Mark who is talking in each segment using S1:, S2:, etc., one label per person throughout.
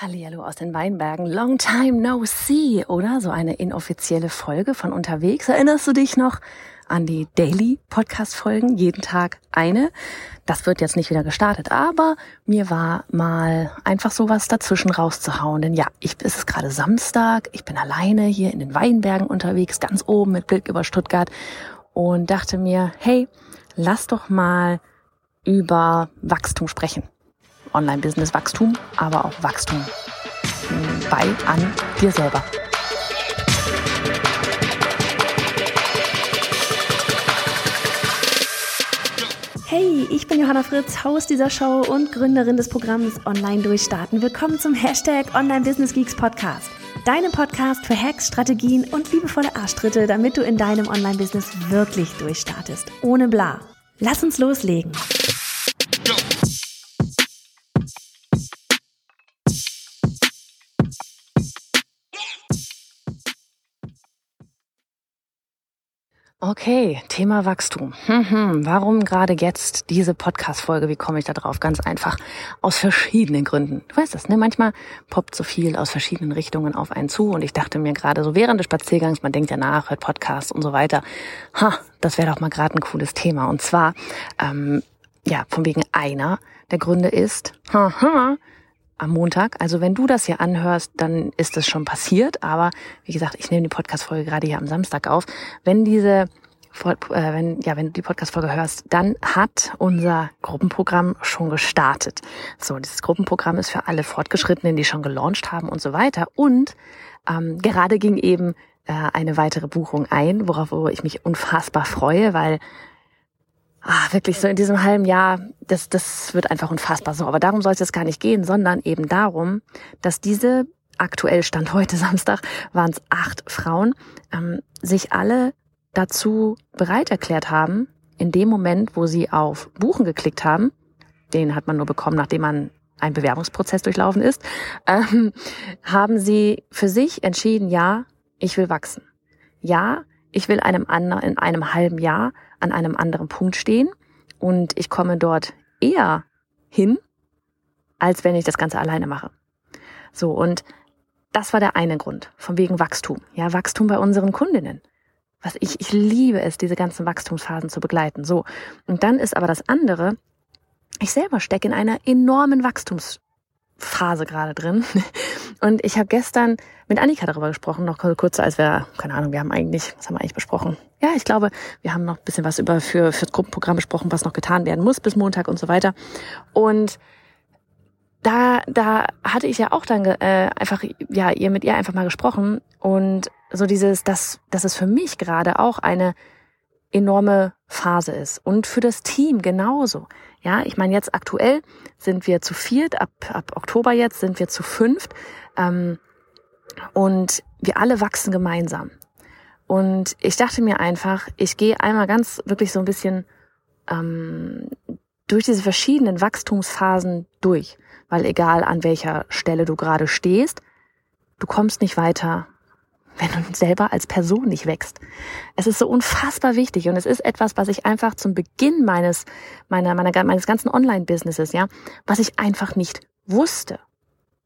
S1: Hallihallo aus den Weinbergen. Long time no see, oder? So eine inoffizielle Folge von unterwegs. Erinnerst du dich noch an die Daily Podcast Folgen? Jeden Tag eine. Das wird jetzt nicht wieder gestartet, aber mir war mal einfach sowas dazwischen rauszuhauen. Denn ja, ich, es ist gerade Samstag. Ich bin alleine hier in den Weinbergen unterwegs, ganz oben mit Blick über Stuttgart und dachte mir, hey, lass doch mal über Wachstum sprechen. Online-Business-Wachstum, aber auch Wachstum bei an dir selber. Hey, ich bin Johanna Fritz, Haus dieser Show und Gründerin des Programms Online Durchstarten. Willkommen zum Hashtag Online Business Geeks Podcast. Deinem Podcast für Hacks, Strategien und liebevolle Arschtritte, damit du in deinem Online-Business wirklich durchstartest. Ohne bla. Lass uns loslegen. Okay, Thema Wachstum. Hm, hm. Warum gerade jetzt diese Podcast-Folge? Wie komme ich da drauf? Ganz einfach. Aus verschiedenen Gründen. Du weißt das, ne? Manchmal poppt so viel aus verschiedenen Richtungen auf einen zu und ich dachte mir gerade so während des Spaziergangs, man denkt ja nach, hört Podcasts und so weiter. Ha, das wäre doch mal gerade ein cooles Thema. Und zwar, ähm, ja, von wegen einer der Gründe ist, haha, am Montag. Also wenn du das hier anhörst, dann ist es schon passiert. Aber wie gesagt, ich nehme die Podcast-Folge gerade hier am Samstag auf. Wenn diese äh, wenn, ja, wenn du die Podcast-Folge hörst, dann hat unser Gruppenprogramm schon gestartet. So, dieses Gruppenprogramm ist für alle Fortgeschrittenen, die schon gelauncht haben und so weiter. Und ähm, gerade ging eben äh, eine weitere Buchung ein, worauf ich mich unfassbar freue, weil ah, wirklich so in diesem halben Jahr, das, das wird einfach unfassbar so. Aber darum soll es jetzt gar nicht gehen, sondern eben darum, dass diese aktuell Stand heute Samstag waren es acht Frauen, ähm, sich alle dazu bereit erklärt haben, in dem Moment, wo sie auf Buchen geklickt haben, den hat man nur bekommen, nachdem man ein Bewerbungsprozess durchlaufen ist, ähm, haben sie für sich entschieden, ja, ich will wachsen. Ja, ich will einem anderen in einem halben Jahr an einem anderen Punkt stehen und ich komme dort eher hin, als wenn ich das Ganze alleine mache. So, und das war der eine Grund, von wegen Wachstum. Ja, Wachstum bei unseren Kundinnen. Was ich, ich liebe es, diese ganzen Wachstumsphasen zu begleiten. So. Und dann ist aber das andere, ich selber stecke in einer enormen Wachstumsphase gerade drin. Und ich habe gestern mit Annika darüber gesprochen, noch kurz, als wir, keine Ahnung, wir haben eigentlich, was haben wir eigentlich besprochen? Ja, ich glaube, wir haben noch ein bisschen was über für fürs Gruppenprogramm besprochen, was noch getan werden muss bis Montag und so weiter. Und da, da hatte ich ja auch dann äh, einfach, ja, ihr mit ihr einfach mal gesprochen und so dieses, dass, dass es für mich gerade auch eine enorme Phase ist und für das Team genauso. Ja, ich meine, jetzt aktuell sind wir zu viert, ab, ab Oktober jetzt sind wir zu fünft. Ähm, und wir alle wachsen gemeinsam. Und ich dachte mir einfach, ich gehe einmal ganz wirklich so ein bisschen ähm, durch diese verschiedenen Wachstumsphasen durch. Weil egal an welcher Stelle du gerade stehst, du kommst nicht weiter, wenn du selber als Person nicht wächst. Es ist so unfassbar wichtig und es ist etwas, was ich einfach zum Beginn meines, meiner, meiner, meines ganzen Online-Businesses, ja, was ich einfach nicht wusste.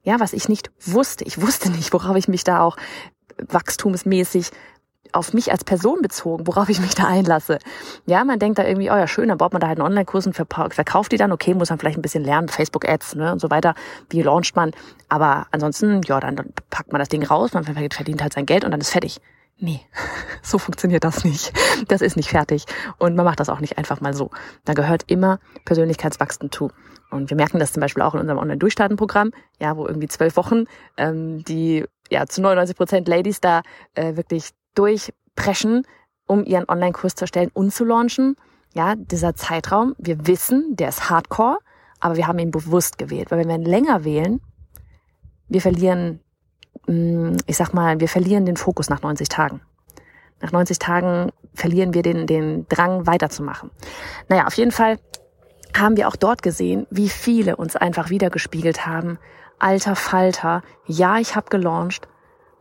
S1: Ja, was ich nicht wusste. Ich wusste nicht, worauf ich mich da auch wachstumsmäßig auf mich als Person bezogen, worauf ich mich da einlasse. Ja, man denkt da irgendwie, oh ja, schön, dann baut man da halt einen Online-Kurs und verkauft die dann. Okay, muss man vielleicht ein bisschen lernen, Facebook-Ads ne, und so weiter. Wie launcht man? Aber ansonsten, ja, dann, dann packt man das Ding raus, man verdient halt sein Geld und dann ist fertig. Nee, so funktioniert das nicht. Das ist nicht fertig. Und man macht das auch nicht einfach mal so. Da gehört immer Persönlichkeitswachstum zu. Und wir merken das zum Beispiel auch in unserem Online-Durchstarten-Programm, ja, wo irgendwie zwölf Wochen ähm, die ja zu 99 Prozent Ladies da äh, wirklich durchpreschen, um ihren Online-Kurs zu erstellen und zu launchen. Ja, dieser Zeitraum, wir wissen, der ist hardcore, aber wir haben ihn bewusst gewählt, weil wenn wir ihn länger wählen, wir verlieren, mm, ich sag mal, wir verlieren den Fokus nach 90 Tagen. Nach 90 Tagen verlieren wir den, den Drang weiterzumachen. Naja, auf jeden Fall haben wir auch dort gesehen, wie viele uns einfach wiedergespiegelt haben. Alter Falter, ja, ich habe gelauncht,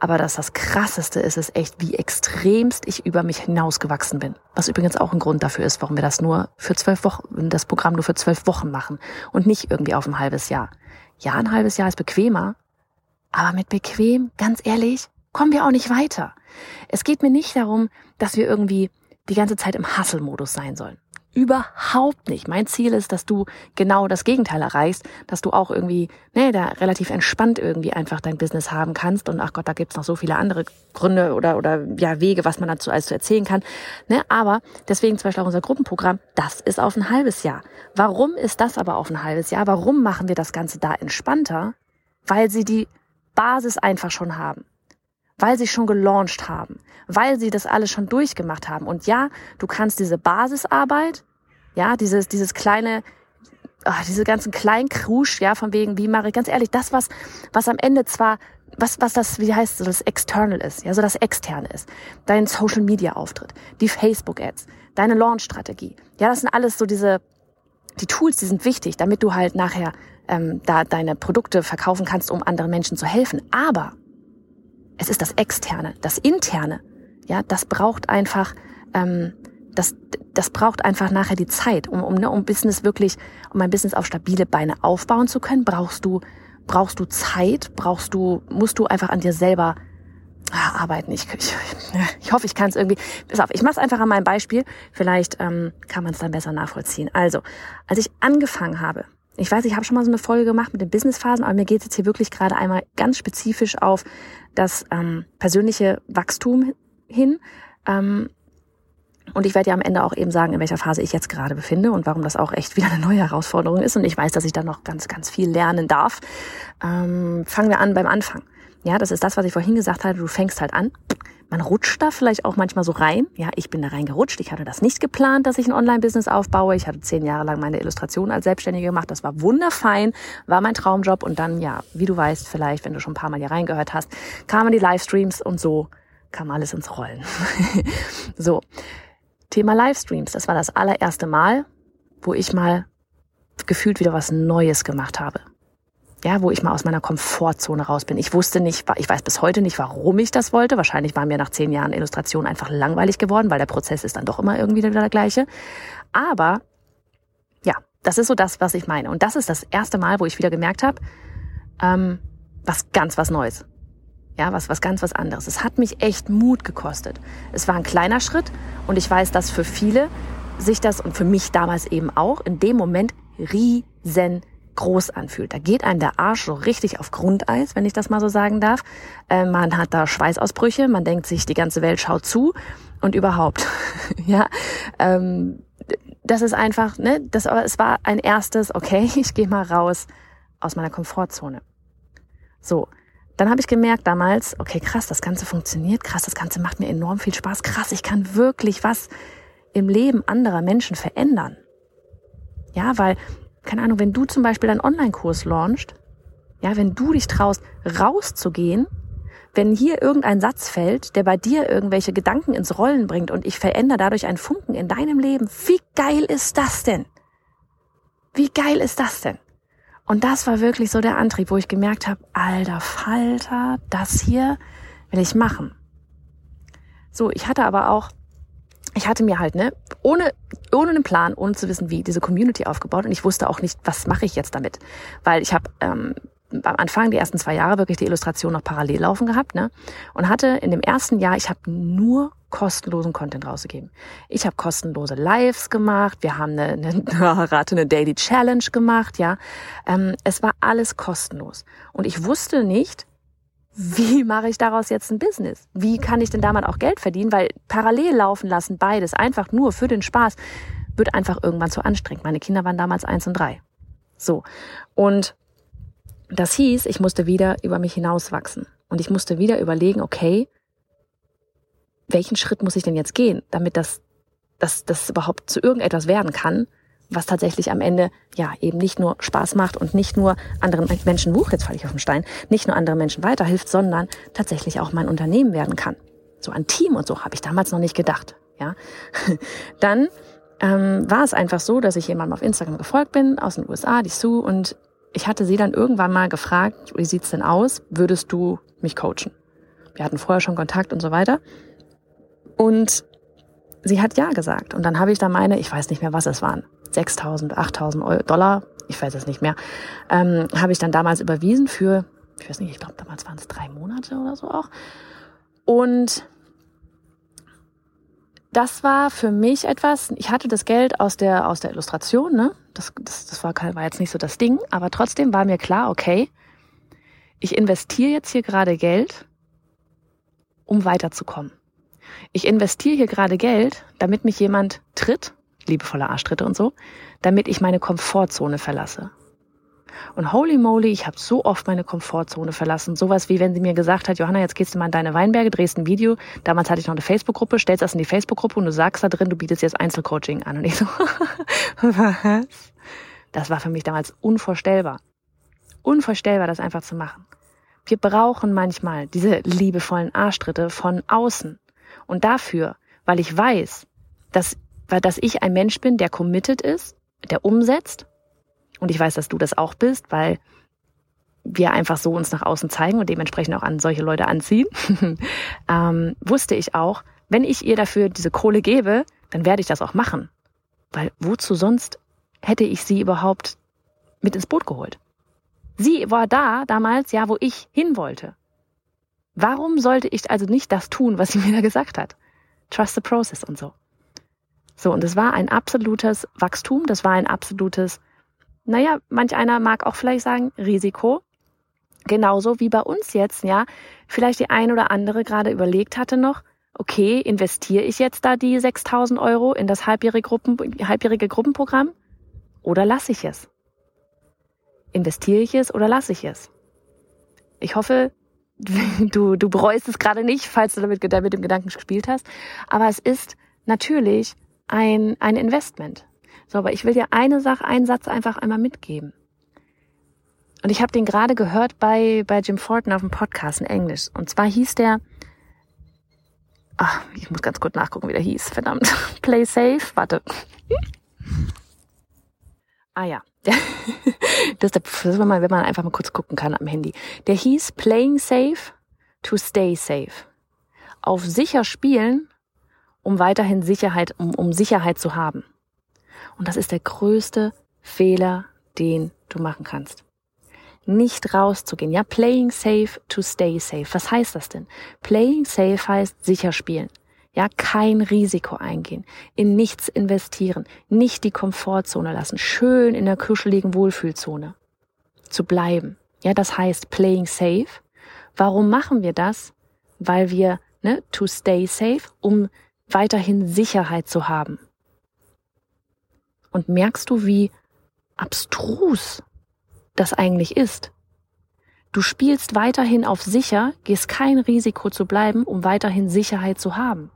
S1: aber dass das Krasseste ist, ist echt, wie extremst ich über mich hinausgewachsen bin. Was übrigens auch ein Grund dafür ist, warum wir das nur für zwölf Wochen, das Programm nur für zwölf Wochen machen und nicht irgendwie auf ein halbes Jahr. Ja, ein halbes Jahr ist bequemer, Aber mit bequem, ganz ehrlich, kommen wir auch nicht weiter. Es geht mir nicht darum, dass wir irgendwie die ganze Zeit im Hustle-Modus sein sollen. Überhaupt nicht. Mein Ziel ist, dass du genau das Gegenteil erreichst, dass du auch irgendwie, ne, da relativ entspannt irgendwie einfach dein Business haben kannst. Und ach Gott, da gibt's noch so viele andere Gründe oder, oder ja, Wege, was man dazu alles zu erzählen kann. Ne, aber deswegen zum Beispiel auch unser Gruppenprogramm, das ist auf ein halbes Jahr. Warum ist das aber auf ein halbes Jahr? Warum machen wir das Ganze da entspannter? Weil sie die Basis einfach schon haben weil sie schon gelauncht haben, weil sie das alles schon durchgemacht haben. Und ja, du kannst diese Basisarbeit, ja, dieses, dieses kleine, ach, diese ganzen kleinen Krusch, ja, von wegen, wie mache ich, ganz ehrlich, das, was, was am Ende zwar, was, was das, wie heißt es, das External ist, ja, so das Externe ist, dein Social Media Auftritt, die Facebook Ads, deine Launch Strategie, ja, das sind alles so diese, die Tools, die sind wichtig, damit du halt nachher ähm, da deine Produkte verkaufen kannst, um anderen Menschen zu helfen. Aber es ist das Externe, das Interne. Ja, das braucht einfach, ähm, das, das braucht einfach nachher die Zeit, um, um, ne, um Business wirklich, um ein Business auf stabile Beine aufbauen zu können, brauchst du, brauchst du Zeit, brauchst du, musst du einfach an dir selber ah, arbeiten. Ich, ich, ich hoffe, ich kann es irgendwie. Pass auf, ich mache es einfach an meinem Beispiel. Vielleicht ähm, kann man es dann besser nachvollziehen. Also, als ich angefangen habe, ich weiß, ich habe schon mal so eine Folge gemacht mit den Businessphasen, aber mir geht es jetzt hier wirklich gerade einmal ganz spezifisch auf das ähm, persönliche Wachstum hin. Ähm, und ich werde ja am Ende auch eben sagen, in welcher Phase ich jetzt gerade befinde und warum das auch echt wieder eine neue Herausforderung ist. Und ich weiß, dass ich da noch ganz, ganz viel lernen darf. Ähm, fangen wir an beim Anfang. Ja, das ist das, was ich vorhin gesagt hatte. Du fängst halt an. Man rutscht da vielleicht auch manchmal so rein. Ja, ich bin da reingerutscht. Ich hatte das nicht geplant, dass ich ein Online-Business aufbaue. Ich hatte zehn Jahre lang meine Illustration als Selbstständige gemacht. Das war wunderfein, war mein Traumjob. Und dann, ja, wie du weißt, vielleicht, wenn du schon ein paar Mal hier reingehört hast, kamen die Livestreams und so kam alles ins Rollen. so. Thema Livestreams. Das war das allererste Mal, wo ich mal gefühlt wieder was Neues gemacht habe ja, wo ich mal aus meiner Komfortzone raus bin. Ich wusste nicht, ich weiß bis heute nicht, warum ich das wollte. Wahrscheinlich war mir nach zehn Jahren Illustration einfach langweilig geworden, weil der Prozess ist dann doch immer irgendwie wieder der gleiche. Aber ja, das ist so das, was ich meine. Und das ist das erste Mal, wo ich wieder gemerkt habe, ähm, was ganz was Neues. Ja, was, was ganz was anderes. Es hat mich echt Mut gekostet. Es war ein kleiner Schritt und ich weiß, dass für viele sich das und für mich damals eben auch in dem Moment riesen groß anfühlt. Da geht einem der Arsch so richtig auf Grundeis, wenn ich das mal so sagen darf. Äh, man hat da Schweißausbrüche, man denkt sich, die ganze Welt schaut zu und überhaupt. ja, ähm, das ist einfach, ne, das, es war ein erstes, okay, ich gehe mal raus aus meiner Komfortzone. So, dann habe ich gemerkt damals, okay, krass, das Ganze funktioniert, krass, das Ganze macht mir enorm viel Spaß, krass, ich kann wirklich was im Leben anderer Menschen verändern. Ja, weil keine Ahnung, wenn du zum Beispiel einen Online-Kurs launchst, ja, wenn du dich traust, rauszugehen, wenn hier irgendein Satz fällt, der bei dir irgendwelche Gedanken ins Rollen bringt und ich verändere dadurch einen Funken in deinem Leben, wie geil ist das denn? Wie geil ist das denn? Und das war wirklich so der Antrieb, wo ich gemerkt habe, alter Falter, das hier will ich machen. So, ich hatte aber auch ich hatte mir halt, ne, ohne, ohne einen Plan, ohne zu wissen, wie, diese Community aufgebaut und ich wusste auch nicht, was mache ich jetzt damit. Weil ich habe ähm, am Anfang, die ersten zwei Jahre, wirklich die Illustration noch parallel laufen gehabt, ne? Und hatte in dem ersten Jahr, ich habe nur kostenlosen Content rausgegeben. Ich habe kostenlose Lives gemacht, wir haben eine, eine, rate, eine Daily Challenge gemacht, ja. Ähm, es war alles kostenlos. Und ich wusste nicht, wie mache ich daraus jetzt ein Business? Wie kann ich denn damit auch Geld verdienen? Weil parallel laufen lassen, beides, einfach nur für den Spaß, wird einfach irgendwann zu anstrengend. Meine Kinder waren damals eins und drei. So. Und das hieß, ich musste wieder über mich hinauswachsen. Und ich musste wieder überlegen, okay, welchen Schritt muss ich denn jetzt gehen, damit das, das, das überhaupt zu irgendetwas werden kann, was tatsächlich am Ende ja eben nicht nur Spaß macht und nicht nur anderen Menschen, wuch, jetzt falle ich auf den Stein, nicht nur anderen Menschen weiterhilft, sondern tatsächlich auch mein Unternehmen werden kann. So ein Team und so habe ich damals noch nicht gedacht. Ja, dann ähm, war es einfach so, dass ich jemandem auf Instagram gefolgt bin aus den USA, die Sue, und ich hatte sie dann irgendwann mal gefragt, wie sieht's denn aus? Würdest du mich coachen? Wir hatten vorher schon Kontakt und so weiter. Und sie hat ja gesagt. Und dann habe ich da meine, ich weiß nicht mehr, was es waren, 6.000, 8.000 Dollar, ich weiß es nicht mehr, ähm, habe ich dann damals überwiesen für Ich weiß nicht, ich glaube, damals waren es drei Monate oder so auch. Und das war für mich etwas, ich hatte das Geld aus der, aus der Illustration, ne? Das, das, das war, war jetzt nicht so das Ding, aber trotzdem war mir klar, okay, ich investiere jetzt hier gerade Geld, um weiterzukommen. Ich investiere hier gerade Geld, damit mich jemand tritt, liebevolle Arschtritte und so, damit ich meine Komfortzone verlasse. Und holy moly, ich habe so oft meine Komfortzone verlassen. Sowas wie wenn sie mir gesagt hat, Johanna, jetzt gehst du mal in deine Weinberge, drehst ein Video. Damals hatte ich noch eine Facebook-Gruppe, stellst das in die Facebook-Gruppe und du sagst da drin, du bietest jetzt Einzelcoaching an. Und ich so, was? Das war für mich damals unvorstellbar. Unvorstellbar, das einfach zu machen. Wir brauchen manchmal diese liebevollen Arschtritte von außen. Und dafür, weil ich weiß, dass, dass ich ein Mensch bin, der committed ist, der umsetzt und ich weiß, dass du das auch bist, weil wir einfach so uns nach außen zeigen und dementsprechend auch an solche Leute anziehen, ähm, wusste ich auch, wenn ich ihr dafür diese Kohle gebe, dann werde ich das auch machen. Weil wozu sonst hätte ich sie überhaupt mit ins Boot geholt? Sie war da damals, ja, wo ich hin wollte. Warum sollte ich also nicht das tun, was sie mir da gesagt hat? Trust the process und so. So, und es war ein absolutes Wachstum, das war ein absolutes naja, manch einer mag auch vielleicht sagen, Risiko. Genauso wie bei uns jetzt, ja, vielleicht die ein oder andere gerade überlegt hatte noch, okay, investiere ich jetzt da die 6000 Euro in das halbjährige, Gruppen, halbjährige Gruppenprogramm oder lasse ich es? Investiere ich es oder lasse ich es? Ich hoffe, du, du bereust es gerade nicht, falls du damit mit dem Gedanken gespielt hast. Aber es ist natürlich ein, ein Investment. So, aber ich will dir eine Sache, einen Satz einfach einmal mitgeben. Und ich habe den gerade gehört bei, bei Jim Fortin auf dem Podcast in Englisch. Und zwar hieß der, ach, ich muss ganz kurz nachgucken, wie der hieß, verdammt. Play safe, warte. ah ja, das ist wenn man, wenn man einfach mal kurz gucken kann am Handy. Der hieß Playing Safe to Stay Safe. Auf sicher spielen, um weiterhin Sicherheit, um, um Sicherheit zu haben. Und das ist der größte Fehler, den du machen kannst. Nicht rauszugehen. Ja, playing safe to stay safe. Was heißt das denn? Playing safe heißt sicher spielen. Ja, kein Risiko eingehen, in nichts investieren, nicht die Komfortzone lassen, schön in der kuscheligen Wohlfühlzone zu bleiben. Ja, das heißt playing safe. Warum machen wir das? Weil wir, ne, to stay safe, um weiterhin Sicherheit zu haben. Und merkst du, wie abstrus das eigentlich ist? Du spielst weiterhin auf sicher, gehst kein Risiko zu bleiben, um weiterhin Sicherheit zu haben.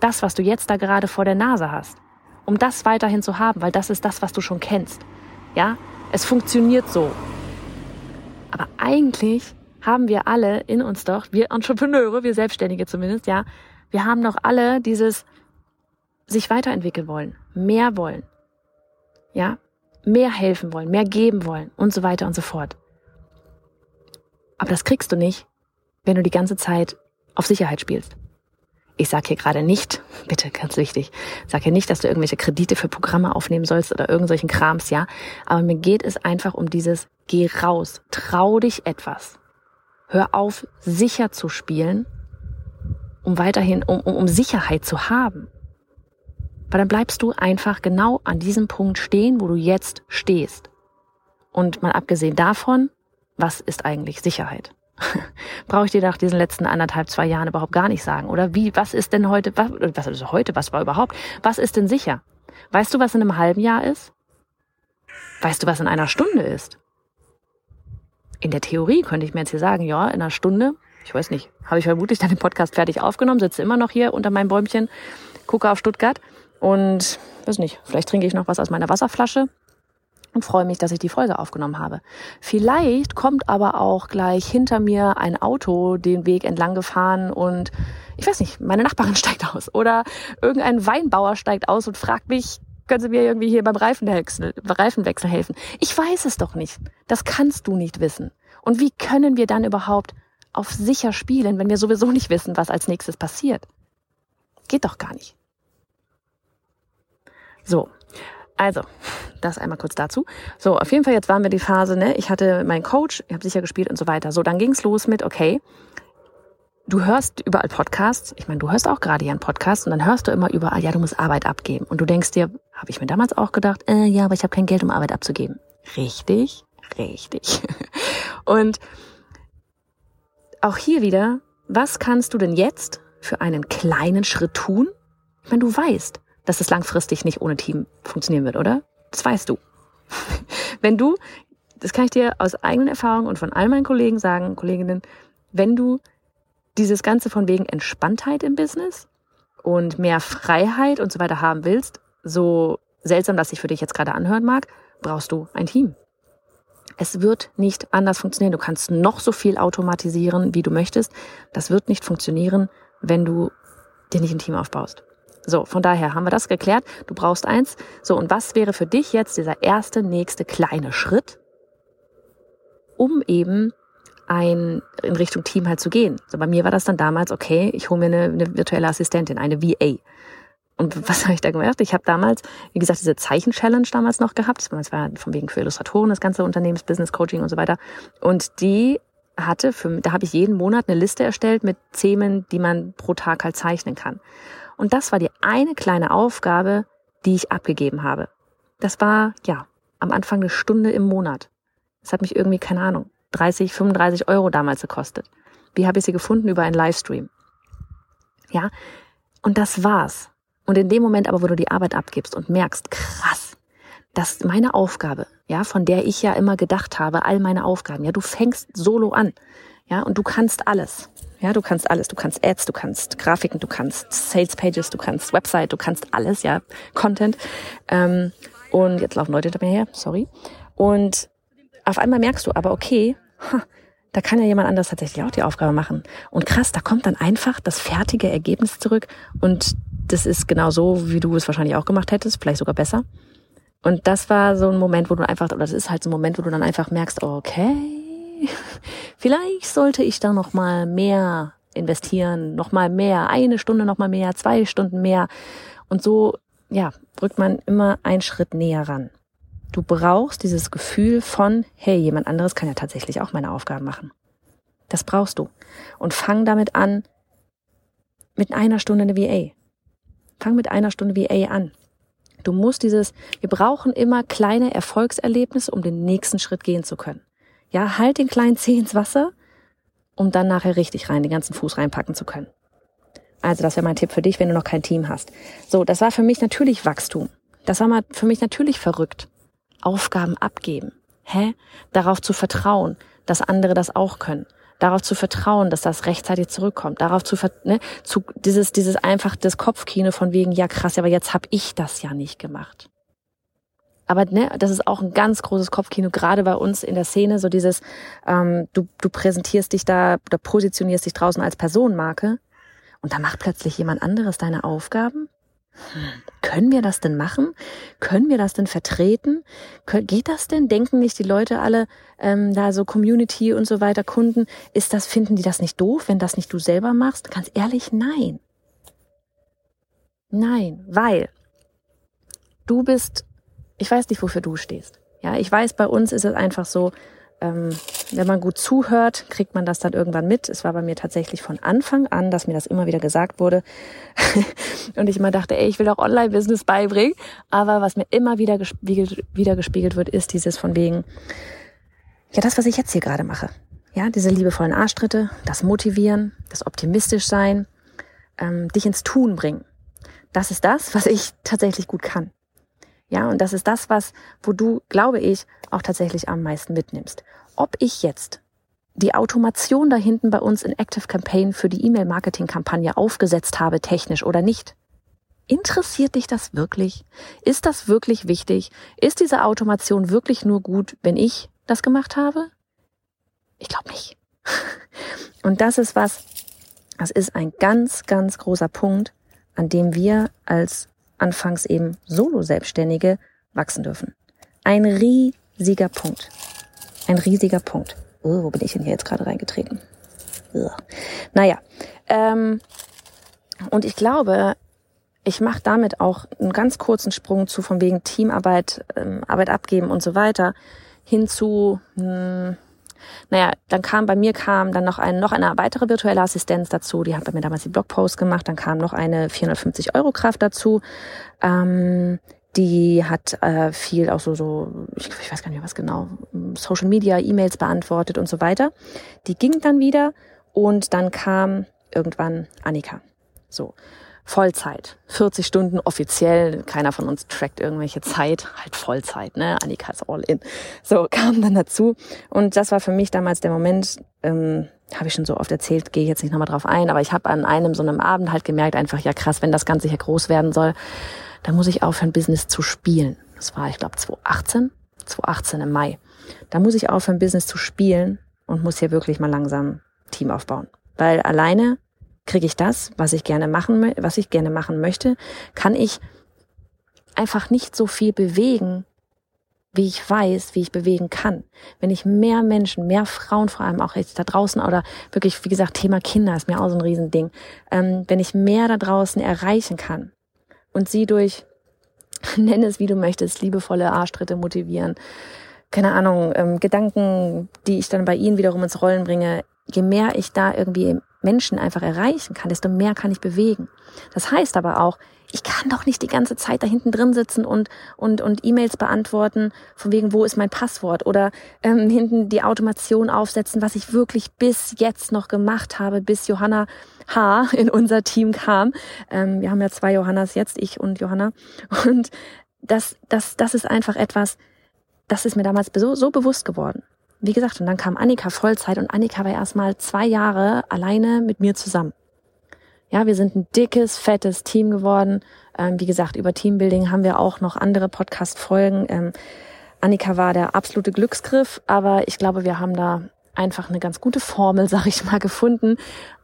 S1: Das, was du jetzt da gerade vor der Nase hast, um das weiterhin zu haben, weil das ist das, was du schon kennst. Ja, es funktioniert so. Aber eigentlich haben wir alle in uns doch, wir Entrepreneure, wir Selbstständige zumindest, ja, wir haben doch alle dieses sich weiterentwickeln wollen, mehr wollen, ja, mehr helfen wollen, mehr geben wollen und so weiter und so fort. Aber das kriegst du nicht, wenn du die ganze Zeit auf Sicherheit spielst. Ich sage hier gerade nicht, bitte ganz wichtig, sage hier nicht, dass du irgendwelche Kredite für Programme aufnehmen sollst oder irgendwelchen Krams, ja. Aber mir geht es einfach um dieses, geh raus, trau dich etwas. Hör auf, sicher zu spielen, um weiterhin, um, um, um Sicherheit zu haben. Weil dann bleibst du einfach genau an diesem Punkt stehen, wo du jetzt stehst. Und mal abgesehen davon, was ist eigentlich Sicherheit? Brauche ich dir nach diesen letzten anderthalb, zwei Jahren überhaupt gar nicht sagen. Oder wie, was ist denn heute, was, was ist heute, was war überhaupt? Was ist denn sicher? Weißt du, was in einem halben Jahr ist? Weißt du, was in einer Stunde ist? In der Theorie könnte ich mir jetzt hier sagen, ja, in einer Stunde, ich weiß nicht, habe ich vermutlich dann den Podcast fertig aufgenommen, sitze immer noch hier unter meinem Bäumchen, gucke auf Stuttgart und weiß nicht, vielleicht trinke ich noch was aus meiner Wasserflasche und freue mich, dass ich die Folge aufgenommen habe. Vielleicht kommt aber auch gleich hinter mir ein Auto den Weg entlang gefahren und ich weiß nicht, meine Nachbarin steigt aus oder irgendein Weinbauer steigt aus und fragt mich, können Sie mir irgendwie hier beim Reifenwechsel, Reifenwechsel helfen? Ich weiß es doch nicht. Das kannst du nicht wissen. Und wie können wir dann überhaupt auf sicher spielen, wenn wir sowieso nicht wissen, was als nächstes passiert? Geht doch gar nicht. So. Also, das einmal kurz dazu. So, auf jeden Fall, jetzt waren wir die Phase, ne? Ich hatte meinen Coach, ich habe sicher gespielt und so weiter. So, dann ging's los mit, okay, du hörst überall Podcasts. Ich meine, du hörst auch gerade hier einen Podcast und dann hörst du immer überall, ja, du musst Arbeit abgeben. Und du denkst dir, habe ich mir damals auch gedacht, äh, ja, aber ich habe kein Geld, um Arbeit abzugeben. Richtig, richtig. Und auch hier wieder, was kannst du denn jetzt für einen kleinen Schritt tun? Ich meine, du weißt, dass es langfristig nicht ohne Team funktionieren wird, oder? Das weißt du. wenn du, das kann ich dir aus eigenen Erfahrungen und von all meinen Kollegen sagen, Kolleginnen, wenn du dieses Ganze von wegen Entspanntheit im Business und mehr Freiheit und so weiter haben willst, so seltsam das sich für dich jetzt gerade anhören mag, brauchst du ein Team. Es wird nicht anders funktionieren. Du kannst noch so viel automatisieren, wie du möchtest. Das wird nicht funktionieren, wenn du dir nicht ein Team aufbaust. So, von daher haben wir das geklärt. Du brauchst eins. So, und was wäre für dich jetzt dieser erste, nächste kleine Schritt, um eben ein, in Richtung Team halt zu gehen? So, bei mir war das dann damals, okay, ich hole mir eine, eine virtuelle Assistentin, eine VA. Und was habe ich da gemacht? Ich habe damals, wie gesagt, diese Zeichen-Challenge damals noch gehabt. Das war von wegen für Illustratoren, das ganze Unternehmens-Business Coaching und so weiter. Und die hatte, für, da habe ich jeden Monat eine Liste erstellt mit Themen, die man pro Tag halt zeichnen kann. Und das war die eine kleine Aufgabe, die ich abgegeben habe. Das war, ja, am Anfang eine Stunde im Monat. Das hat mich irgendwie, keine Ahnung, 30, 35 Euro damals gekostet. Wie habe ich sie gefunden? Über einen Livestream. Ja, und das war's. Und in dem Moment aber, wo du die Arbeit abgibst und merkst, krass, dass meine Aufgabe, ja, von der ich ja immer gedacht habe, all meine Aufgaben, ja, du fängst solo an, ja, und du kannst alles. Ja, du kannst alles. Du kannst Ads, du kannst Grafiken, du kannst Sales Pages, du kannst Website, du kannst alles, ja, Content. Ähm, und jetzt laufen Leute hinter mir her, sorry. Und auf einmal merkst du aber, okay, ha, da kann ja jemand anders tatsächlich auch die Aufgabe machen. Und krass, da kommt dann einfach das fertige Ergebnis zurück und das ist genau so, wie du es wahrscheinlich auch gemacht hättest, vielleicht sogar besser. Und das war so ein Moment, wo du einfach, oder das ist halt so ein Moment, wo du dann einfach merkst, okay, vielleicht sollte ich da noch mal mehr investieren, noch mal mehr, eine Stunde noch mal mehr, zwei Stunden mehr. Und so, ja, rückt man immer einen Schritt näher ran. Du brauchst dieses Gefühl von, hey, jemand anderes kann ja tatsächlich auch meine Aufgaben machen. Das brauchst du. Und fang damit an, mit einer Stunde eine VA. Fang mit einer Stunde VA an. Du musst dieses, wir brauchen immer kleine Erfolgserlebnisse, um den nächsten Schritt gehen zu können. Ja, halt den kleinen Zeh ins Wasser, um dann nachher richtig rein, den ganzen Fuß reinpacken zu können. Also das wäre mein Tipp für dich, wenn du noch kein Team hast. So, das war für mich natürlich Wachstum. Das war mal für mich natürlich verrückt. Aufgaben abgeben. Hä? Darauf zu vertrauen, dass andere das auch können. Darauf zu vertrauen, dass das rechtzeitig zurückkommt. Darauf zu, ne, zu dieses, dieses einfach das Kopfkino von wegen, ja krass, aber jetzt hab ich das ja nicht gemacht. Aber ne, das ist auch ein ganz großes Kopfkino, gerade bei uns in der Szene, so dieses, ähm, du, du präsentierst dich da oder positionierst dich draußen als Personenmarke und da macht plötzlich jemand anderes deine Aufgaben. Hm. Können wir das denn machen? Können wir das denn vertreten? Geht das denn? Denken nicht die Leute alle, ähm, da so Community und so weiter, Kunden, ist das, finden die das nicht doof, wenn das nicht du selber machst? Ganz ehrlich, nein. Nein, weil du bist ich weiß nicht, wofür du stehst. Ja, ich weiß, bei uns ist es einfach so, ähm, wenn man gut zuhört, kriegt man das dann irgendwann mit. Es war bei mir tatsächlich von Anfang an, dass mir das immer wieder gesagt wurde. und ich immer dachte, ey, ich will auch Online-Business beibringen. Aber was mir immer wieder gespiegelt, wieder gespiegelt wird, ist dieses von wegen, ja, das, was ich jetzt hier gerade mache. Ja, diese liebevollen Arschtritte, das Motivieren, das optimistisch sein, ähm, dich ins Tun bringen. Das ist das, was ich tatsächlich gut kann. Ja, und das ist das, was, wo du, glaube ich, auch tatsächlich am meisten mitnimmst. Ob ich jetzt die Automation da hinten bei uns in Active Campaign für die E-Mail-Marketing-Kampagne aufgesetzt habe, technisch oder nicht. Interessiert dich das wirklich? Ist das wirklich wichtig? Ist diese Automation wirklich nur gut, wenn ich das gemacht habe? Ich glaube nicht. Und das ist was, das ist ein ganz, ganz großer Punkt, an dem wir als anfangs eben Solo-Selbstständige wachsen dürfen. Ein riesiger Punkt. Ein riesiger Punkt. Oh, wo bin ich denn hier jetzt gerade reingetreten? Ugh. Naja, ähm, und ich glaube, ich mache damit auch einen ganz kurzen Sprung zu von wegen Teamarbeit, ähm, Arbeit abgeben und so weiter hin zu, mh, hm, naja, dann kam bei mir kam dann noch ein, noch eine weitere virtuelle Assistenz dazu. Die hat bei mir damals die Blogpost gemacht. Dann kam noch eine 450 Euro Kraft dazu. Ähm, die hat äh, viel auch so, so ich, ich weiß gar nicht mehr was genau, Social Media, E-Mails beantwortet und so weiter. Die ging dann wieder und dann kam irgendwann Annika. So. Vollzeit. 40 Stunden offiziell. Keiner von uns trackt irgendwelche Zeit. Halt Vollzeit, ne? Annika ist all in. So, kam dann dazu. Und das war für mich damals der Moment, ähm, habe ich schon so oft erzählt, gehe jetzt nicht nochmal drauf ein, aber ich habe an einem so einem Abend halt gemerkt, einfach, ja krass, wenn das Ganze hier groß werden soll, dann muss ich aufhören, Business zu spielen. Das war, ich glaube, 2018. 2018 im Mai. Da muss ich aufhören, Business zu spielen und muss hier wirklich mal langsam Team aufbauen. Weil alleine kriege ich das, was ich gerne machen, was ich gerne machen möchte, kann ich einfach nicht so viel bewegen, wie ich weiß, wie ich bewegen kann. Wenn ich mehr Menschen, mehr Frauen vor allem auch jetzt da draußen oder wirklich, wie gesagt, Thema Kinder ist mir auch so ein Riesending. Ähm, wenn ich mehr da draußen erreichen kann und sie durch, nenne es wie du möchtest, liebevolle Arschtritte motivieren, keine Ahnung, ähm, Gedanken, die ich dann bei ihnen wiederum ins Rollen bringe, je mehr ich da irgendwie Menschen einfach erreichen kann, desto mehr kann ich bewegen. Das heißt aber auch, ich kann doch nicht die ganze Zeit da hinten drin sitzen und und und E-Mails beantworten, von wegen wo ist mein Passwort oder ähm, hinten die Automation aufsetzen, was ich wirklich bis jetzt noch gemacht habe, bis Johanna H in unser Team kam. Ähm, wir haben ja zwei Johannas jetzt, ich und Johanna, und das das das ist einfach etwas, das ist mir damals so, so bewusst geworden wie gesagt, und dann kam Annika Vollzeit und Annika war erstmal zwei Jahre alleine mit mir zusammen. Ja, wir sind ein dickes, fettes Team geworden. Ähm, wie gesagt, über Teambuilding haben wir auch noch andere Podcast-Folgen. Ähm, Annika war der absolute Glücksgriff, aber ich glaube, wir haben da einfach eine ganz gute Formel, sag ich mal, gefunden,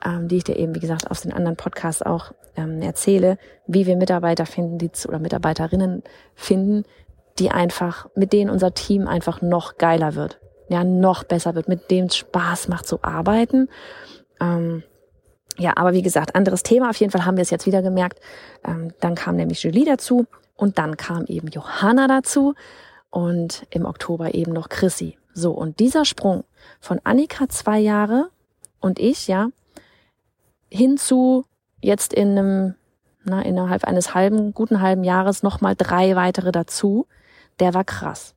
S1: ähm, die ich dir eben, wie gesagt, aus den anderen Podcasts auch ähm, erzähle, wie wir Mitarbeiter finden, die zu, oder Mitarbeiterinnen finden, die einfach, mit denen unser Team einfach noch geiler wird ja noch besser wird, mit dem es Spaß macht zu arbeiten. Ähm, ja, aber wie gesagt, anderes Thema. Auf jeden Fall haben wir es jetzt wieder gemerkt. Ähm, dann kam nämlich Julie dazu und dann kam eben Johanna dazu und im Oktober eben noch Chrissy. So, und dieser Sprung von Annika zwei Jahre und ich, ja, hinzu jetzt in einem, na, innerhalb eines halben, guten halben Jahres nochmal drei weitere dazu, der war krass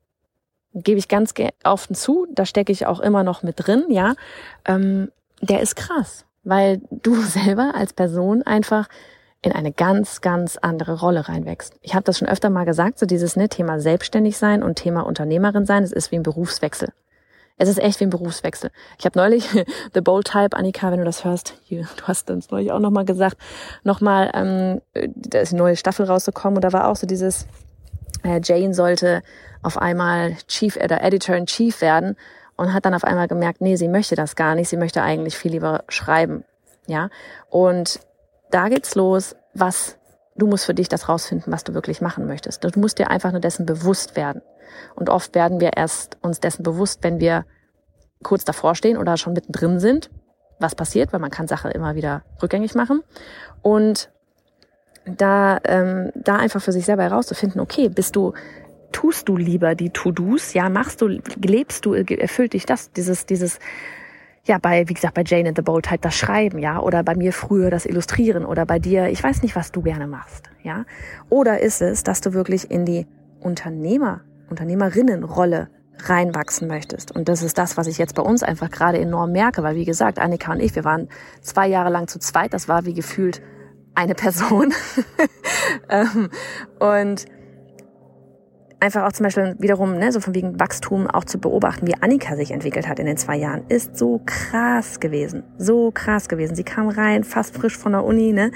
S1: gebe ich ganz offen zu, da stecke ich auch immer noch mit drin, ja, ähm, der ist krass, weil du selber als Person einfach in eine ganz, ganz andere Rolle reinwächst. Ich habe das schon öfter mal gesagt, so dieses ne, Thema selbstständig sein und Thema Unternehmerin sein, es ist wie ein Berufswechsel. Es ist echt wie ein Berufswechsel. Ich habe neulich The Bold Type, Annika, wenn du das hörst, hier, du hast uns neulich auch nochmal gesagt, nochmal, ähm, da ist eine neue Staffel rausgekommen und da war auch so dieses, Jane sollte auf einmal Chief oder Editor in Chief werden und hat dann auf einmal gemerkt, nee, sie möchte das gar nicht, sie möchte eigentlich viel lieber schreiben, ja. Und da geht's los, was du musst für dich das rausfinden, was du wirklich machen möchtest. Du musst dir einfach nur dessen bewusst werden. Und oft werden wir erst uns dessen bewusst, wenn wir kurz davor stehen oder schon mittendrin sind, was passiert, weil man kann Sache immer wieder rückgängig machen. Und da, ähm, da einfach für sich selber herauszufinden, okay, bist du, tust du lieber die To-Dos, ja, machst du, lebst du, erfüllt dich das, dieses, dieses, ja, bei, wie gesagt, bei Jane in the Bold halt das Schreiben, ja, oder bei mir früher das Illustrieren oder bei dir, ich weiß nicht, was du gerne machst, ja. Oder ist es, dass du wirklich in die Unternehmer, Unternehmerinnenrolle reinwachsen möchtest. Und das ist das, was ich jetzt bei uns einfach gerade enorm merke, weil wie gesagt, Annika und ich, wir waren zwei Jahre lang zu zweit, das war wie gefühlt eine Person. ähm, und einfach auch zum Beispiel wiederum, ne, so von wegen Wachstum auch zu beobachten, wie Annika sich entwickelt hat in den zwei Jahren, ist so krass gewesen. So krass gewesen. Sie kam rein, fast frisch von der Uni, ne,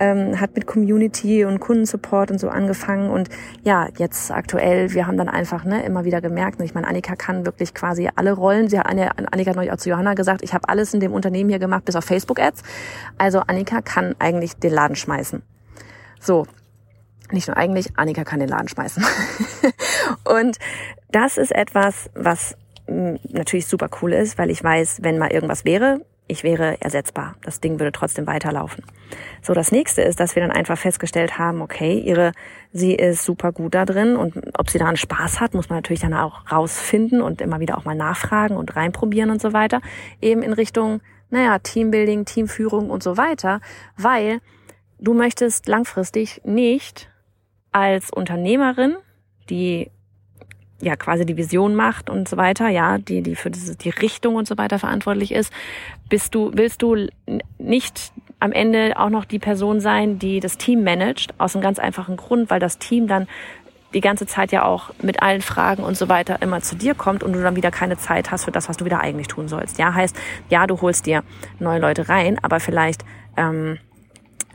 S1: ähm, hat mit Community und Kundensupport und so angefangen und ja, jetzt aktuell, wir haben dann einfach, ne, immer wieder gemerkt, und ich meine, Annika kann wirklich quasi alle Rollen. Sie hat, Annika neulich auch zu Johanna gesagt, ich habe alles in dem Unternehmen hier gemacht, bis auf Facebook-Ads. Also Annika kann eigentlich den Laden schmeißen. So, nicht nur eigentlich, Annika kann den Laden schmeißen. und das ist etwas, was hm, natürlich super cool ist, weil ich weiß, wenn mal irgendwas wäre, ich wäre ersetzbar. Das Ding würde trotzdem weiterlaufen. So, das nächste ist, dass wir dann einfach festgestellt haben, okay, ihre, sie ist super gut da drin und ob sie daran Spaß hat, muss man natürlich dann auch rausfinden und immer wieder auch mal nachfragen und reinprobieren und so weiter. Eben in Richtung, naja, Teambuilding, Teamführung und so weiter, weil du möchtest langfristig nicht als Unternehmerin, die ja quasi die Vision macht und so weiter, ja, die die für diese, die Richtung und so weiter verantwortlich ist, bist du willst du nicht am Ende auch noch die Person sein, die das Team managt, aus einem ganz einfachen Grund, weil das Team dann die ganze Zeit ja auch mit allen Fragen und so weiter immer zu dir kommt und du dann wieder keine Zeit hast für das, was du wieder eigentlich tun sollst. Ja, heißt, ja, du holst dir neue Leute rein, aber vielleicht ähm,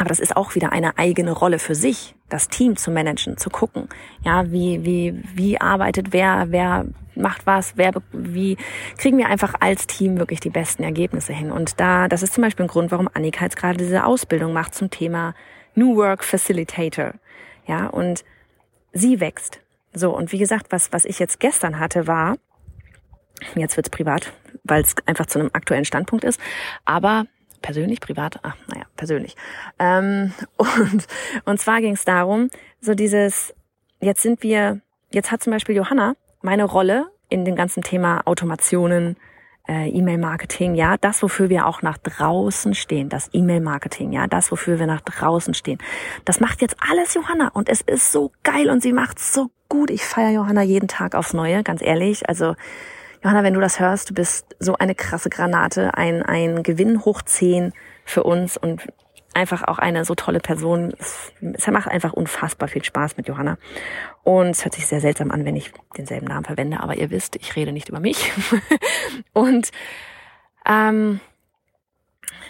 S1: aber das ist auch wieder eine eigene Rolle für sich, das Team zu managen, zu gucken. Ja, wie, wie, wie arbeitet wer, wer macht was, wer, wie kriegen wir einfach als Team wirklich die besten Ergebnisse hin. Und da, das ist zum Beispiel ein Grund, warum Annika jetzt gerade diese Ausbildung macht zum Thema New Work Facilitator. Ja, und sie wächst. So, und wie gesagt, was, was ich jetzt gestern hatte, war, jetzt wird's privat, weil es einfach zu einem aktuellen Standpunkt ist, aber persönlich, privat, ach, naja, persönlich. Ähm, und, und zwar ging es darum, so dieses, jetzt sind wir, jetzt hat zum Beispiel Johanna meine Rolle in dem ganzen Thema Automationen, äh, E-Mail-Marketing, ja, das, wofür wir auch nach draußen stehen, das E-Mail-Marketing, ja, das, wofür wir nach draußen stehen. Das macht jetzt alles Johanna und es ist so geil und sie macht's so gut. Ich feiere Johanna jeden Tag aufs Neue, ganz ehrlich. Also Johanna, wenn du das hörst, du bist so eine krasse Granate, ein, ein Gewinn hoch zehn für uns und einfach auch eine so tolle Person. Es, es macht einfach unfassbar viel Spaß mit Johanna. Und es hört sich sehr seltsam an, wenn ich denselben Namen verwende, aber ihr wisst, ich rede nicht über mich. und ähm,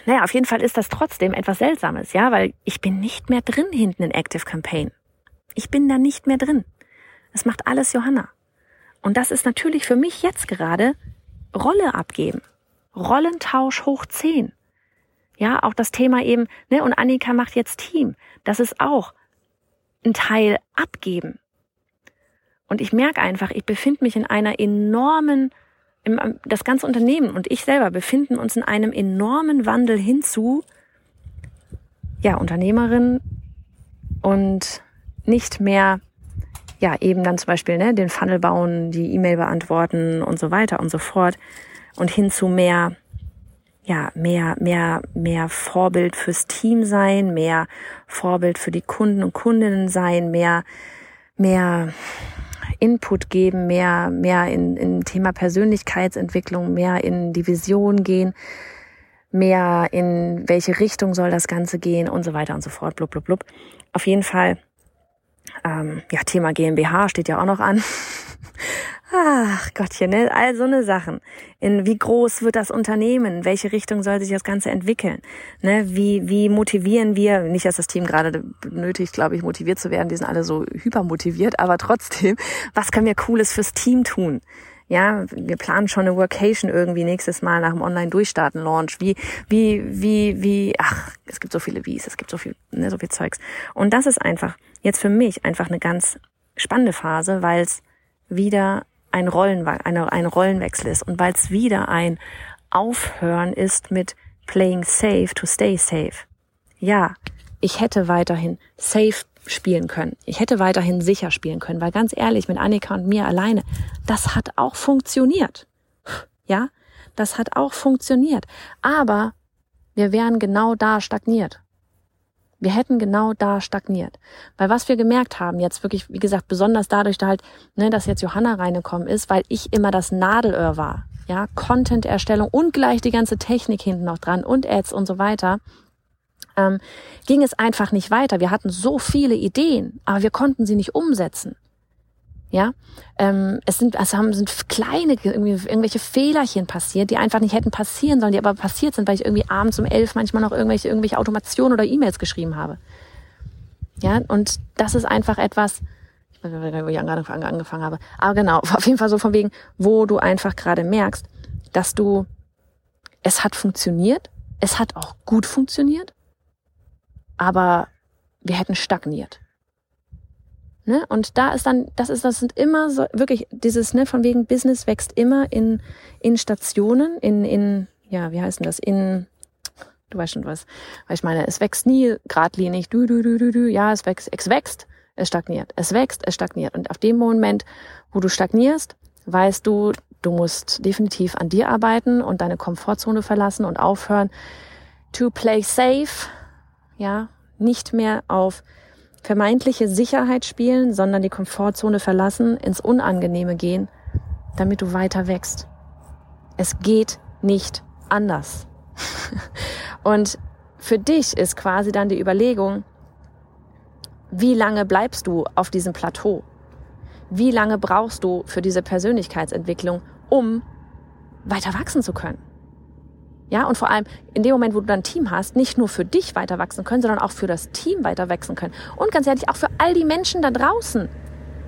S1: naja, auf jeden Fall ist das trotzdem etwas Seltsames, ja, weil ich bin nicht mehr drin hinten in Active Campaign. Ich bin da nicht mehr drin. Das macht alles Johanna. Und das ist natürlich für mich jetzt gerade Rolle abgeben. Rollentausch hoch zehn. Ja, auch das Thema eben, ne, und Annika macht jetzt Team. Das ist auch ein Teil abgeben. Und ich merke einfach, ich befinde mich in einer enormen, das ganze Unternehmen und ich selber befinden uns in einem enormen Wandel hinzu, ja, Unternehmerin und nicht mehr ja, eben dann zum Beispiel ne, den Funnel bauen, die E-Mail beantworten und so weiter und so fort. Und hin zu mehr, ja, mehr, mehr, mehr Vorbild fürs Team sein, mehr Vorbild für die Kunden und Kundinnen sein, mehr, mehr Input geben, mehr, mehr in, in Thema Persönlichkeitsentwicklung, mehr in die Vision gehen, mehr in welche Richtung soll das Ganze gehen und so weiter und so fort, blub, blub, blub. Auf jeden Fall ähm, ja, Thema GmbH steht ja auch noch an. Ach Gottchen, ne? all so eine Sachen. In wie groß wird das Unternehmen? In welche Richtung soll sich das Ganze entwickeln? Ne? Wie, wie motivieren wir, nicht, dass das Team gerade benötigt, glaube ich, motiviert zu werden, die sind alle so hypermotiviert, aber trotzdem, was können wir Cooles fürs Team tun? Ja, wir planen schon eine Workation irgendwie nächstes Mal nach dem Online-Durchstarten-Launch. Wie, wie, wie, wie, ach, es gibt so viele Wies, es gibt so viel, ne, so viel Zeugs. Und das ist einfach jetzt für mich einfach eine ganz spannende Phase, weil es wieder ein, Rollen, eine, ein Rollenwechsel ist und weil es wieder ein Aufhören ist mit playing safe to stay safe. Ja, ich hätte weiterhin safe spielen können. Ich hätte weiterhin sicher spielen können, weil ganz ehrlich, mit Annika und mir alleine, das hat auch funktioniert. Ja, das hat auch funktioniert. Aber wir wären genau da stagniert. Wir hätten genau da stagniert. Weil was wir gemerkt haben, jetzt wirklich, wie gesagt, besonders dadurch, da halt, ne, dass jetzt Johanna reingekommen ist, weil ich immer das Nadelöhr war. Ja, Content-Erstellung und gleich die ganze Technik hinten noch dran und Ads und so weiter ähm, ging es einfach nicht weiter. Wir hatten so viele Ideen, aber wir konnten sie nicht umsetzen. Ja, ähm, es sind, also haben, sind kleine, irgendwie, irgendwelche Fehlerchen passiert, die einfach nicht hätten passieren sollen, die aber passiert sind, weil ich irgendwie abends um elf manchmal noch irgendwelche, irgendwelche Automationen oder E-Mails geschrieben habe. Ja, und das ist einfach etwas, ich weiß nicht, wo ich angefangen habe, aber genau, auf jeden Fall so von wegen, wo du einfach gerade merkst, dass du, es hat funktioniert, es hat auch gut funktioniert, aber wir hätten stagniert. Ne? Und da ist dann, das ist, das sind immer so, wirklich dieses, ne, von wegen Business wächst immer in, in Stationen, in, in, ja, wie heißt denn das, in, du weißt schon was, weil ich meine, es wächst nie geradlinig, du, du, du, du, du, ja, es wächst, es wächst, es stagniert, es wächst, es stagniert. Und auf dem Moment, wo du stagnierst, weißt du, du musst definitiv an dir arbeiten und deine Komfortzone verlassen und aufhören to play safe, ja, nicht mehr auf vermeintliche Sicherheit spielen, sondern die Komfortzone verlassen, ins Unangenehme gehen, damit du weiter wächst. Es geht nicht anders. Und für dich ist quasi dann die Überlegung, wie lange bleibst du auf diesem Plateau? Wie lange brauchst du für diese Persönlichkeitsentwicklung, um weiter wachsen zu können? Ja, und vor allem in dem Moment, wo du dann ein Team hast, nicht nur für dich weiter wachsen können, sondern auch für das Team weiter wachsen können. Und ganz ehrlich, auch für all die Menschen da draußen,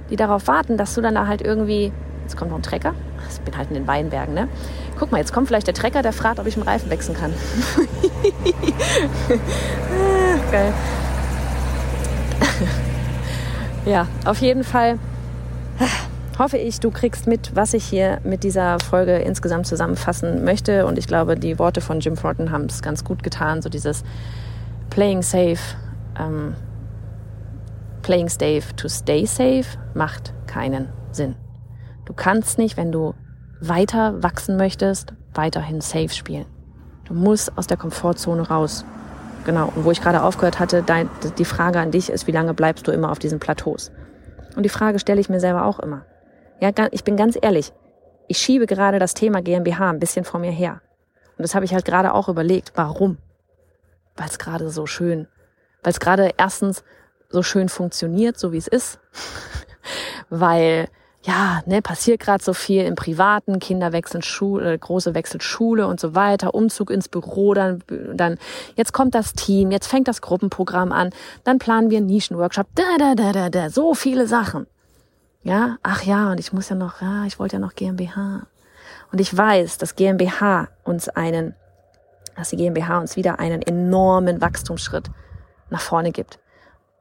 S1: die darauf warten, dass du dann da halt irgendwie, jetzt kommt noch ein Trecker, ich bin halt in den Weinbergen, ne? Guck mal, jetzt kommt vielleicht der Trecker, der fragt, ob ich einen Reifen wechseln kann. geil. ja, auf jeden Fall hoffe ich, du kriegst mit, was ich hier mit dieser Folge insgesamt zusammenfassen möchte. Und ich glaube, die Worte von Jim Thornton haben es ganz gut getan. So dieses Playing safe, ähm, Playing safe to stay safe macht keinen Sinn. Du kannst nicht, wenn du weiter wachsen möchtest, weiterhin safe spielen. Du musst aus der Komfortzone raus. Genau. Und wo ich gerade aufgehört hatte, die Frage an dich ist, wie lange bleibst du immer auf diesen Plateaus? Und die Frage stelle ich mir selber auch immer. Ja, ich bin ganz ehrlich. Ich schiebe gerade das Thema GmbH ein bisschen vor mir her. Und das habe ich halt gerade auch überlegt. Warum? Weil es gerade so schön, weil es gerade erstens so schön funktioniert, so wie es ist. weil ja, ne, passiert gerade so viel im Privaten, Kinder wechseln Schule, große wechseln Schule und so weiter, Umzug ins Büro, dann, dann, jetzt kommt das Team, jetzt fängt das Gruppenprogramm an, dann planen wir einen Nischenworkshop, da, da, da, da, da, so viele Sachen. Ja, ach ja, und ich muss ja noch, ja, ich wollte ja noch GmbH. Und ich weiß, dass GmbH uns einen, dass die GmbH uns wieder einen enormen Wachstumsschritt nach vorne gibt.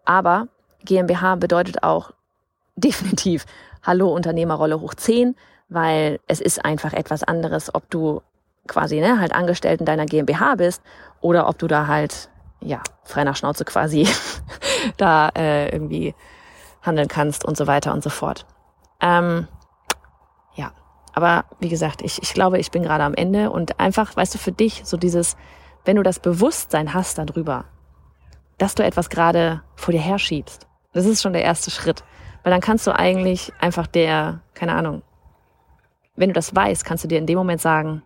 S1: Aber GmbH bedeutet auch definitiv Hallo Unternehmerrolle hoch 10, weil es ist einfach etwas anderes, ob du quasi ne, halt angestellt in deiner GmbH bist oder ob du da halt ja frei nach Schnauze quasi da äh, irgendwie handeln kannst und so weiter und so fort. Ähm, ja, aber wie gesagt, ich, ich glaube, ich bin gerade am Ende und einfach, weißt du, für dich so dieses, wenn du das Bewusstsein hast darüber, dass du etwas gerade vor dir herschiebst, das ist schon der erste Schritt. Weil dann kannst du eigentlich einfach der, keine Ahnung, wenn du das weißt, kannst du dir in dem Moment sagen,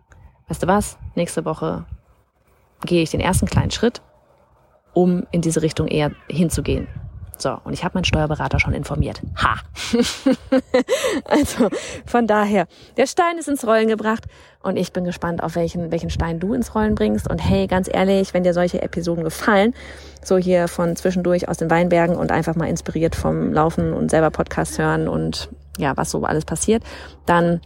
S1: weißt du was, nächste Woche gehe ich den ersten kleinen Schritt, um in diese Richtung eher hinzugehen. So, und ich habe meinen Steuerberater schon informiert. Ha! also von daher, der Stein ist ins Rollen gebracht und ich bin gespannt, auf welchen, welchen Stein du ins Rollen bringst. Und hey, ganz ehrlich, wenn dir solche Episoden gefallen, so hier von zwischendurch aus den Weinbergen und einfach mal inspiriert vom Laufen und selber Podcast hören und ja, was so alles passiert, dann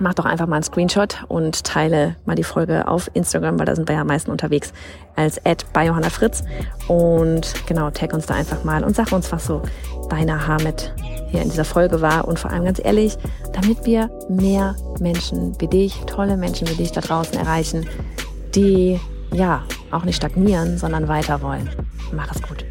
S1: mach doch einfach mal einen Screenshot und teile mal die Folge auf Instagram, weil da sind wir ja am meisten unterwegs, als Ad bei Johanna Fritz. Und genau, tag uns da einfach mal und sag uns, was so dein Aha mit hier in dieser Folge war. Und vor allem ganz ehrlich, damit wir mehr Menschen wie dich, tolle Menschen wie dich da draußen erreichen, die ja auch nicht stagnieren, sondern weiter wollen. Mach es gut.